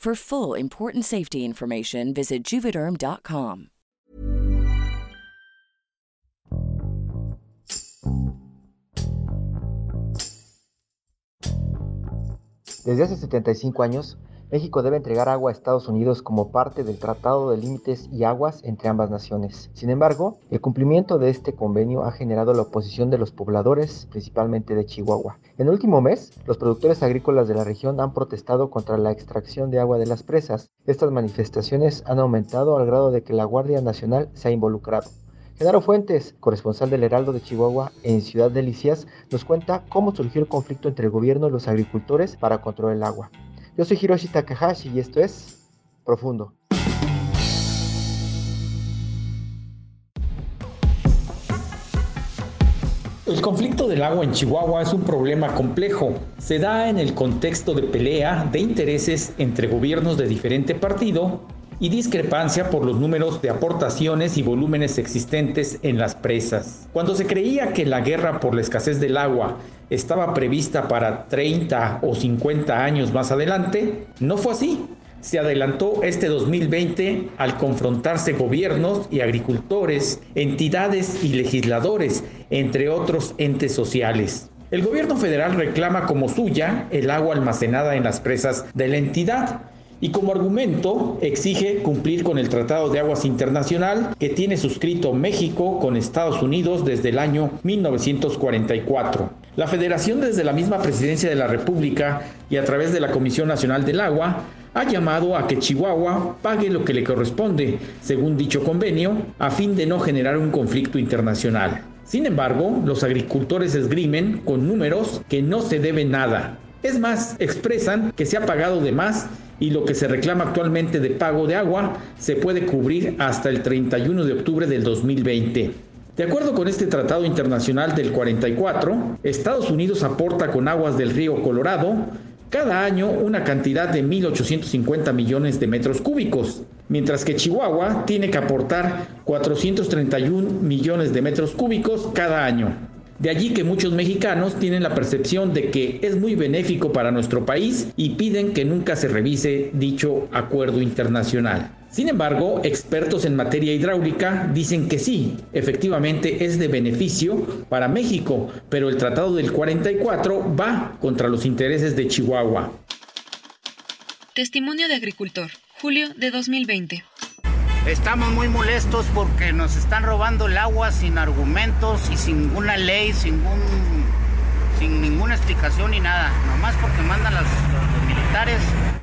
For full important safety information, visit juvederm.com. Desde hace 75 años, México debe entregar agua a Estados Unidos como parte del Tratado de Límites y Aguas entre ambas naciones. Sin embargo, el cumplimiento de este convenio ha generado la oposición de los pobladores, principalmente de Chihuahua. En el último mes, los productores agrícolas de la región han protestado contra la extracción de agua de las presas. Estas manifestaciones han aumentado al grado de que la Guardia Nacional se ha involucrado. Genaro Fuentes, corresponsal del Heraldo de Chihuahua en Ciudad Delicias, nos cuenta cómo surgió el conflicto entre el gobierno y los agricultores para controlar el agua. Yo soy Hiroshi Takahashi y esto es Profundo. El conflicto del agua en Chihuahua es un problema complejo. Se da en el contexto de pelea de intereses entre gobiernos de diferente partido y discrepancia por los números de aportaciones y volúmenes existentes en las presas. Cuando se creía que la guerra por la escasez del agua estaba prevista para 30 o 50 años más adelante, no fue así. Se adelantó este 2020 al confrontarse gobiernos y agricultores, entidades y legisladores, entre otros entes sociales. El gobierno federal reclama como suya el agua almacenada en las presas de la entidad, y como argumento exige cumplir con el Tratado de Aguas Internacional que tiene suscrito México con Estados Unidos desde el año 1944. La Federación desde la misma Presidencia de la República y a través de la Comisión Nacional del Agua ha llamado a que Chihuahua pague lo que le corresponde, según dicho convenio, a fin de no generar un conflicto internacional. Sin embargo, los agricultores esgrimen con números que no se debe nada. Es más, expresan que se ha pagado de más y lo que se reclama actualmente de pago de agua se puede cubrir hasta el 31 de octubre del 2020. De acuerdo con este tratado internacional del 44, Estados Unidos aporta con aguas del río Colorado cada año una cantidad de 1.850 millones de metros cúbicos, mientras que Chihuahua tiene que aportar 431 millones de metros cúbicos cada año. De allí que muchos mexicanos tienen la percepción de que es muy benéfico para nuestro país y piden que nunca se revise dicho acuerdo internacional. Sin embargo, expertos en materia hidráulica dicen que sí, efectivamente es de beneficio para México, pero el Tratado del 44 va contra los intereses de Chihuahua. Testimonio de agricultor, julio de 2020. Estamos muy molestos porque nos están robando el agua sin argumentos y sin ninguna ley, sin, sin ninguna explicación ni nada. Nomás porque mandan los militares.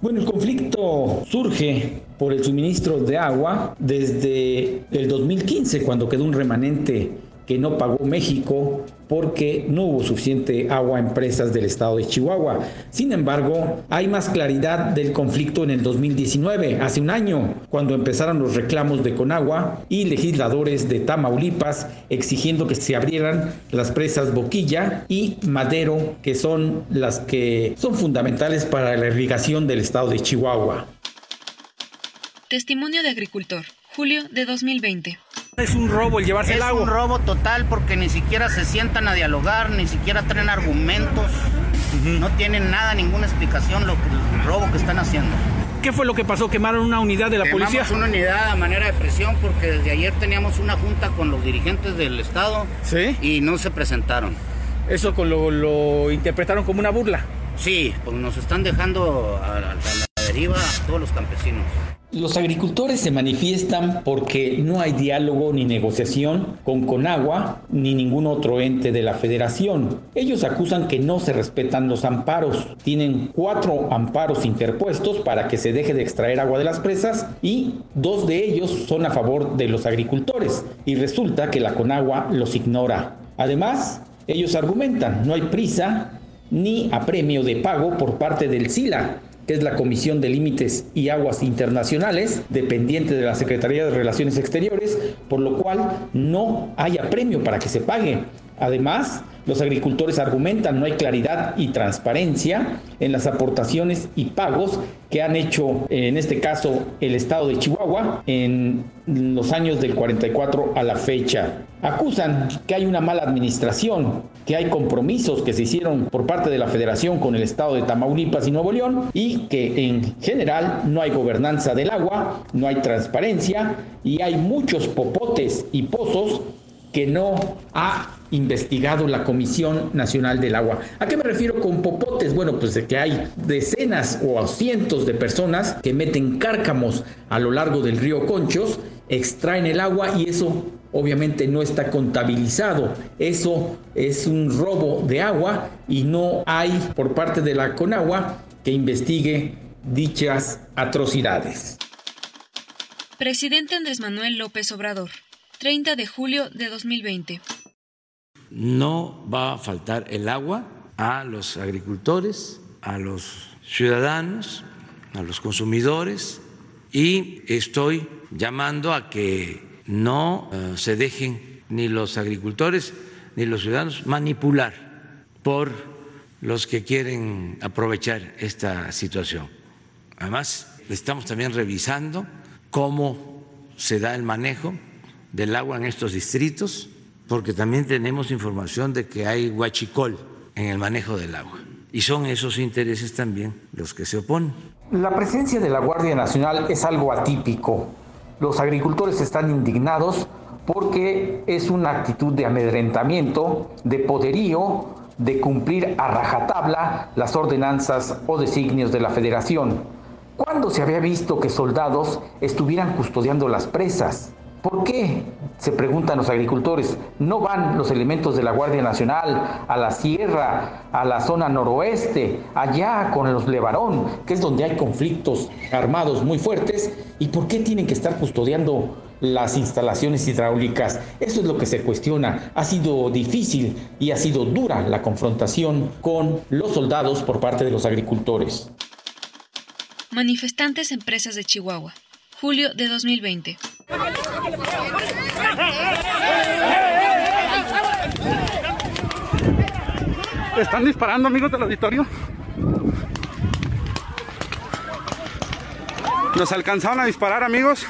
Bueno, el conflicto surge por el suministro de agua desde el 2015, cuando quedó un remanente que no pagó México porque no hubo suficiente agua en presas del estado de Chihuahua. Sin embargo, hay más claridad del conflicto en el 2019, hace un año, cuando empezaron los reclamos de Conagua y legisladores de Tamaulipas exigiendo que se abrieran las presas Boquilla y Madero, que son las que son fundamentales para la irrigación del estado de Chihuahua. Testimonio de agricultor, julio de 2020. Es un robo el llevarse el agua. Es un robo total porque ni siquiera se sientan a dialogar, ni siquiera traen argumentos. No tienen nada, ninguna explicación lo que, el robo que están haciendo. ¿Qué fue lo que pasó? ¿Quemaron una unidad de la Quemamos policía? una unidad a manera de presión porque desde ayer teníamos una junta con los dirigentes del estado ¿Sí? y no se presentaron. Eso lo, lo interpretaron como una burla. Sí, pues nos están dejando a, a la deriva a todos los campesinos. Los agricultores se manifiestan porque no hay diálogo ni negociación con Conagua ni ningún otro ente de la federación. Ellos acusan que no se respetan los amparos. Tienen cuatro amparos interpuestos para que se deje de extraer agua de las presas y dos de ellos son a favor de los agricultores. Y resulta que la Conagua los ignora. Además, ellos argumentan, no hay prisa ni apremio de pago por parte del SILA, que es la Comisión de Límites y Aguas Internacionales, dependiente de la Secretaría de Relaciones Exteriores, por lo cual no hay apremio para que se pague. Además, los agricultores argumentan no hay claridad y transparencia en las aportaciones y pagos que han hecho, en este caso, el estado de Chihuahua en los años del 44 a la fecha. Acusan que hay una mala administración, que hay compromisos que se hicieron por parte de la federación con el estado de Tamaulipas y Nuevo León y que en general no hay gobernanza del agua, no hay transparencia y hay muchos popotes y pozos que no ha investigado la Comisión Nacional del Agua. ¿A qué me refiero con popotes? Bueno, pues de que hay decenas o cientos de personas que meten cárcamos a lo largo del río Conchos, extraen el agua y eso obviamente no está contabilizado. Eso es un robo de agua y no hay por parte de la Conagua que investigue dichas atrocidades. Presidente Andrés Manuel López Obrador, 30 de julio de 2020 no va a faltar el agua a los agricultores, a los ciudadanos, a los consumidores y estoy llamando a que no eh, se dejen ni los agricultores ni los ciudadanos manipular por los que quieren aprovechar esta situación. Además, estamos también revisando cómo se da el manejo del agua en estos distritos porque también tenemos información de que hay huachicol en el manejo del agua. Y son esos intereses también los que se oponen. La presencia de la Guardia Nacional es algo atípico. Los agricultores están indignados porque es una actitud de amedrentamiento, de poderío, de cumplir a rajatabla las ordenanzas o designios de la federación. ¿Cuándo se había visto que soldados estuvieran custodiando las presas? ¿Por qué? Se preguntan los agricultores. ¿No van los elementos de la Guardia Nacional a la sierra, a la zona noroeste, allá con los Levarón, que es donde hay conflictos armados muy fuertes? ¿Y por qué tienen que estar custodiando las instalaciones hidráulicas? Eso es lo que se cuestiona. Ha sido difícil y ha sido dura la confrontación con los soldados por parte de los agricultores. Manifestantes Empresas de Chihuahua, julio de 2020. ¿Están disparando, amigos del auditorio? ¿Nos alcanzaron a disparar, amigos?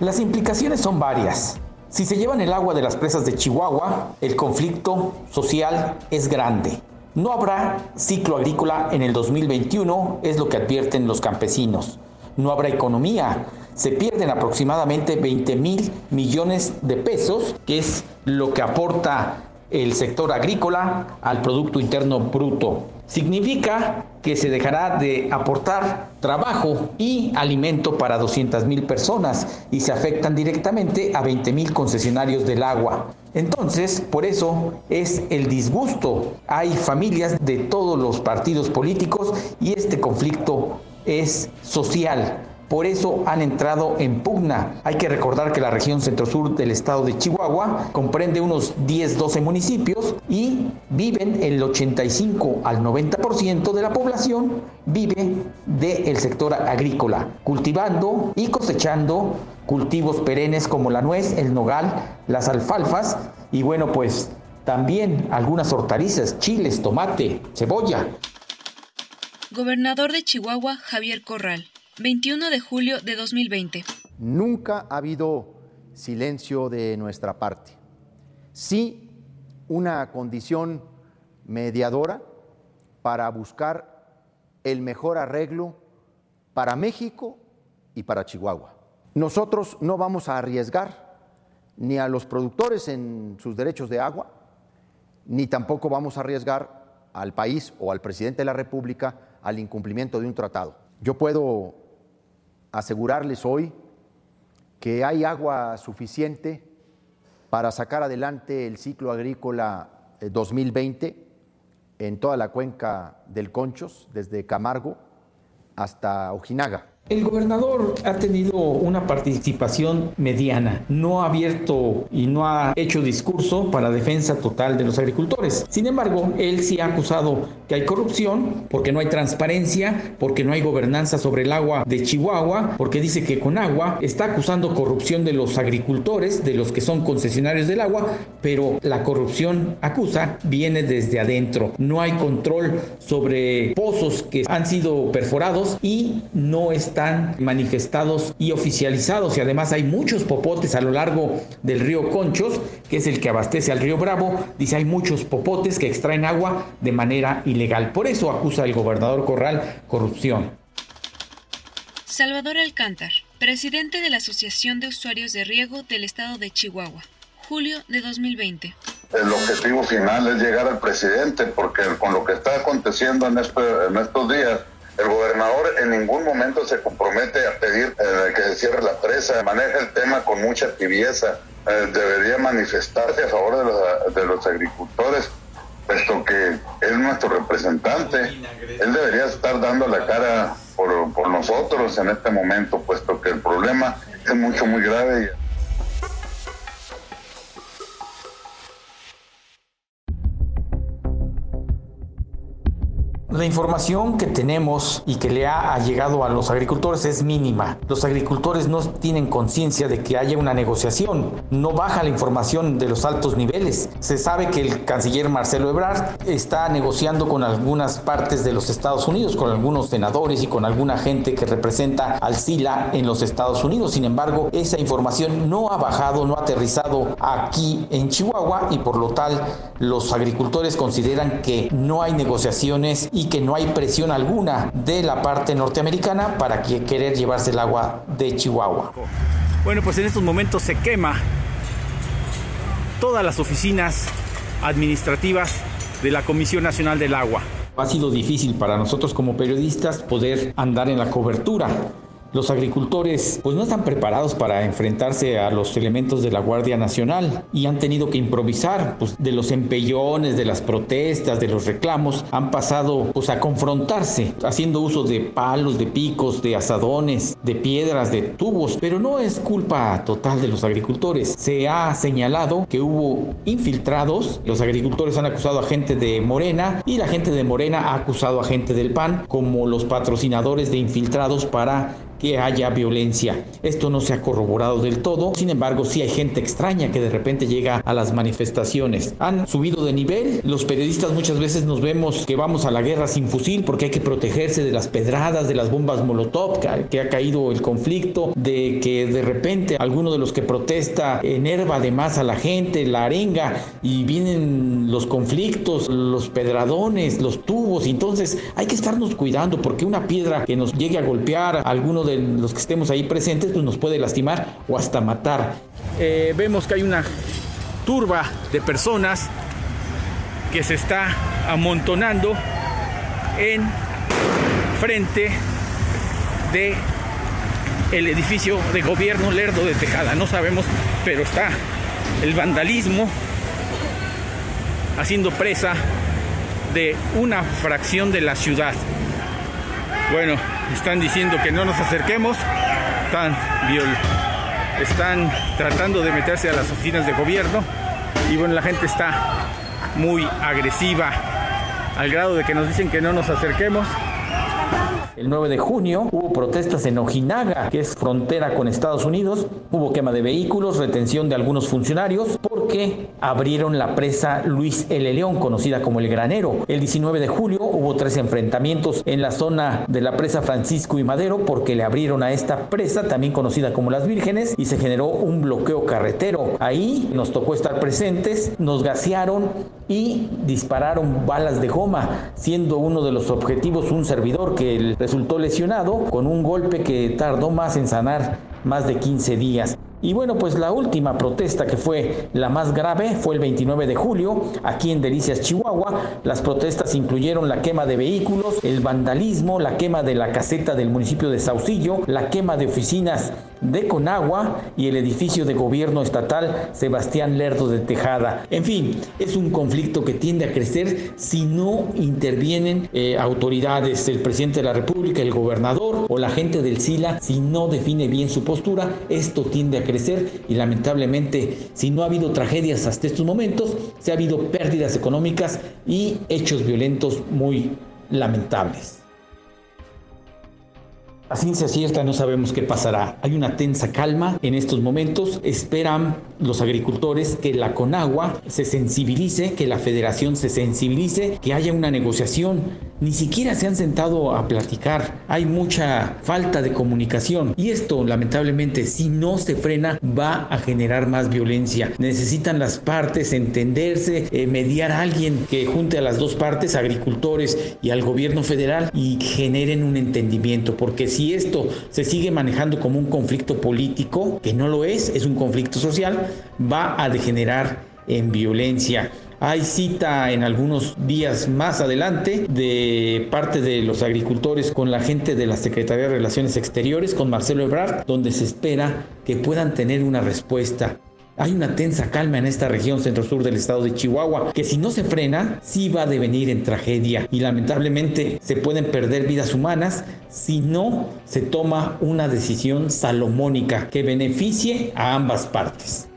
Las implicaciones son varias. Si se llevan el agua de las presas de Chihuahua, el conflicto social es grande. No habrá ciclo agrícola en el 2021, es lo que advierten los campesinos. No habrá economía, se pierden aproximadamente 20 mil millones de pesos, que es lo que aporta el sector agrícola al Producto Interno Bruto. Significa que se dejará de aportar trabajo y alimento para 200 mil personas y se afectan directamente a 20 mil concesionarios del agua. Entonces, por eso es el disgusto. Hay familias de todos los partidos políticos y este conflicto es social. Por eso han entrado en pugna. Hay que recordar que la región centro-sur del estado de Chihuahua comprende unos 10-12 municipios y viven el 85 al 90% de la población vive del sector agrícola, cultivando y cosechando cultivos perennes como la nuez, el nogal, las alfalfas y bueno, pues también algunas hortalizas, chiles, tomate, cebolla. Gobernador de Chihuahua, Javier Corral. 21 de julio de 2020. Nunca ha habido silencio de nuestra parte. Sí, una condición mediadora para buscar el mejor arreglo para México y para Chihuahua. Nosotros no vamos a arriesgar ni a los productores en sus derechos de agua, ni tampoco vamos a arriesgar al país o al presidente de la República al incumplimiento de un tratado. Yo puedo asegurarles hoy que hay agua suficiente para sacar adelante el ciclo agrícola 2020 eh, en toda la cuenca del Conchos, desde Camargo hasta Ojinaga. El gobernador ha tenido una participación mediana, no ha abierto y no ha hecho discurso para defensa total de los agricultores. Sin embargo, él sí ha acusado que hay corrupción porque no hay transparencia, porque no hay gobernanza sobre el agua de Chihuahua, porque dice que con agua está acusando corrupción de los agricultores, de los que son concesionarios del agua, pero la corrupción acusa viene desde adentro. No hay control sobre pozos que han sido perforados y no está están manifestados y oficializados y además hay muchos popotes a lo largo del río Conchos, que es el que abastece al río Bravo, dice hay muchos popotes que extraen agua de manera ilegal. Por eso acusa el gobernador Corral corrupción. Salvador Alcántar, presidente de la Asociación de Usuarios de Riego del Estado de Chihuahua, julio de 2020. El objetivo final es llegar al presidente, porque con lo que está aconteciendo en, este, en estos días, el gobernador en ningún momento se compromete a pedir eh, que se cierre la presa, maneja el tema con mucha tibieza, eh, debería manifestarse a favor de los, de los agricultores, puesto que es nuestro representante. Él debería estar dando la cara por, por nosotros en este momento, puesto que el problema es mucho, muy grave. La información que tenemos y que le ha llegado a los agricultores es mínima. Los agricultores no tienen conciencia de que haya una negociación. No baja la información de los altos niveles. Se sabe que el canciller Marcelo Ebrard está negociando con algunas partes de los Estados Unidos, con algunos senadores y con alguna gente que representa al SILA en los Estados Unidos. Sin embargo, esa información no ha bajado, no ha aterrizado aquí en Chihuahua y por lo tal los agricultores consideran que no hay negociaciones que no hay presión alguna de la parte norteamericana para que querer llevarse el agua de Chihuahua. Bueno, pues en estos momentos se quema todas las oficinas administrativas de la Comisión Nacional del Agua. Ha sido difícil para nosotros como periodistas poder andar en la cobertura los agricultores pues no están preparados para enfrentarse a los elementos de la Guardia Nacional y han tenido que improvisar pues de los empellones, de las protestas, de los reclamos, han pasado pues a confrontarse haciendo uso de palos, de picos, de asadones, de piedras, de tubos, pero no es culpa total de los agricultores. Se ha señalado que hubo infiltrados, los agricultores han acusado a gente de Morena y la gente de Morena ha acusado a gente del PAN como los patrocinadores de infiltrados para que haya violencia. Esto no se ha corroborado del todo, sin embargo sí hay gente extraña que de repente llega a las manifestaciones. Han subido de nivel, los periodistas muchas veces nos vemos que vamos a la guerra sin fusil porque hay que protegerse de las pedradas, de las bombas molotov, que ha caído el conflicto, de que de repente alguno de los que protesta enerva además a la gente, la arenga y vienen los conflictos, los pedradones, los tubos, entonces hay que estarnos cuidando porque una piedra que nos llegue a golpear alguno de los que estemos ahí presentes, pues nos puede lastimar o hasta matar. Eh, vemos que hay una turba de personas que se está amontonando en frente de el edificio de gobierno Lerdo de Tejada. No sabemos, pero está el vandalismo haciendo presa de una fracción de la ciudad. Bueno, están diciendo que no nos acerquemos, están, están tratando de meterse a las oficinas de gobierno y bueno, la gente está muy agresiva al grado de que nos dicen que no nos acerquemos el 9 de junio hubo protestas en Ojinaga, que es frontera con Estados Unidos. Hubo quema de vehículos, retención de algunos funcionarios, porque abrieron la presa Luis L. León, conocida como el Granero. El 19 de julio hubo tres enfrentamientos en la zona de la presa Francisco y Madero, porque le abrieron a esta presa, también conocida como Las Vírgenes, y se generó un bloqueo carretero. Ahí nos tocó estar presentes, nos gasearon y dispararon balas de goma, siendo uno de los objetivos un servidor que resultó lesionado con un golpe que tardó más en sanar más de 15 días. Y bueno, pues la última protesta que fue la más grave fue el 29 de julio, aquí en Delicias, Chihuahua. Las protestas incluyeron la quema de vehículos, el vandalismo, la quema de la caseta del municipio de Saucillo, la quema de oficinas de Conagua y el edificio de gobierno estatal Sebastián Lerdo de Tejada. En fin, es un conflicto que tiende a crecer si no intervienen eh, autoridades, el presidente de la República, el gobernador o la gente del SILA, si no define bien su postura, esto tiende a crecer y lamentablemente si no ha habido tragedias hasta estos momentos, se ha habido pérdidas económicas y hechos violentos muy lamentables. A ciencia cierta no sabemos qué pasará. Hay una tensa calma en estos momentos. Esperan los agricultores que la Conagua se sensibilice, que la federación se sensibilice, que haya una negociación. Ni siquiera se han sentado a platicar. Hay mucha falta de comunicación. Y esto, lamentablemente, si no se frena, va a generar más violencia. Necesitan las partes entenderse, eh, mediar a alguien que junte a las dos partes, agricultores y al gobierno federal, y generen un entendimiento. Porque si si esto se sigue manejando como un conflicto político, que no lo es, es un conflicto social, va a degenerar en violencia. Hay cita en algunos días más adelante de parte de los agricultores con la gente de la Secretaría de Relaciones Exteriores, con Marcelo Ebrard, donde se espera que puedan tener una respuesta hay una tensa calma en esta región centro-sur del estado de Chihuahua, que si no se frena, sí va a devenir en tragedia y lamentablemente se pueden perder vidas humanas si no se toma una decisión salomónica que beneficie a ambas partes.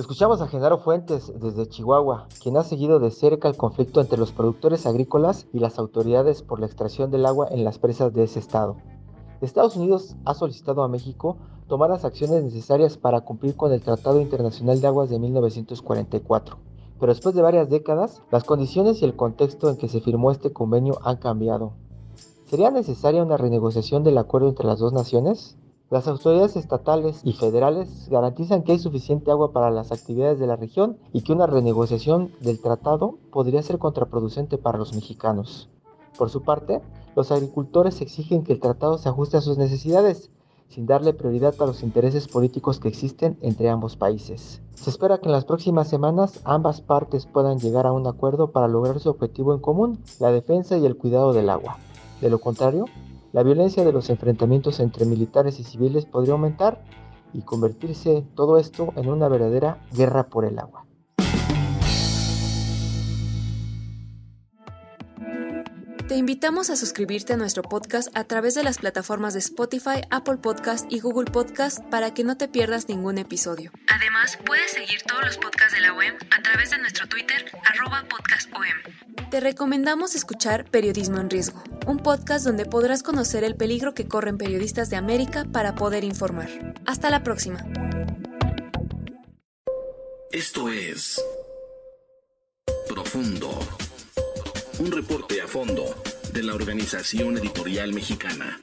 Escuchamos a Genaro Fuentes desde Chihuahua, quien ha seguido de cerca el conflicto entre los productores agrícolas y las autoridades por la extracción del agua en las presas de ese estado. Estados Unidos ha solicitado a México tomar las acciones necesarias para cumplir con el Tratado Internacional de Aguas de 1944. Pero después de varias décadas, las condiciones y el contexto en que se firmó este convenio han cambiado. ¿Sería necesaria una renegociación del acuerdo entre las dos naciones? Las autoridades estatales y federales garantizan que hay suficiente agua para las actividades de la región y que una renegociación del tratado podría ser contraproducente para los mexicanos. Por su parte, los agricultores exigen que el tratado se ajuste a sus necesidades, sin darle prioridad a los intereses políticos que existen entre ambos países. Se espera que en las próximas semanas ambas partes puedan llegar a un acuerdo para lograr su objetivo en común, la defensa y el cuidado del agua. De lo contrario, la violencia de los enfrentamientos entre militares y civiles podría aumentar y convertirse todo esto en una verdadera guerra por el agua. Te invitamos a suscribirte a nuestro podcast a través de las plataformas de Spotify, Apple Podcast y Google Podcast para que no te pierdas ningún episodio. Además, puedes seguir todos los podcasts de la web a través de nuestro Twitter, arroba podcastom. Te recomendamos escuchar Periodismo en Riesgo, un podcast donde podrás conocer el peligro que corren periodistas de América para poder informar. Hasta la próxima. Esto es Profundo. Un reporte a fondo de la Organización Editorial Mexicana.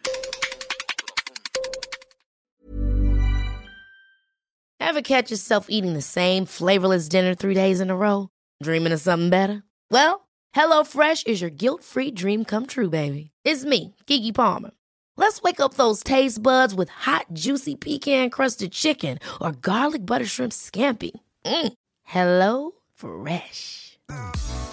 Ever catch yourself eating the same flavorless dinner three days in a row? Dreaming of something better? Well, HelloFresh is your guilt-free dream come true, baby. It's me, Kiki Palmer. Let's wake up those taste buds with hot, juicy pecan-crusted chicken or garlic butter shrimp scampi. Mm. Hello Fresh.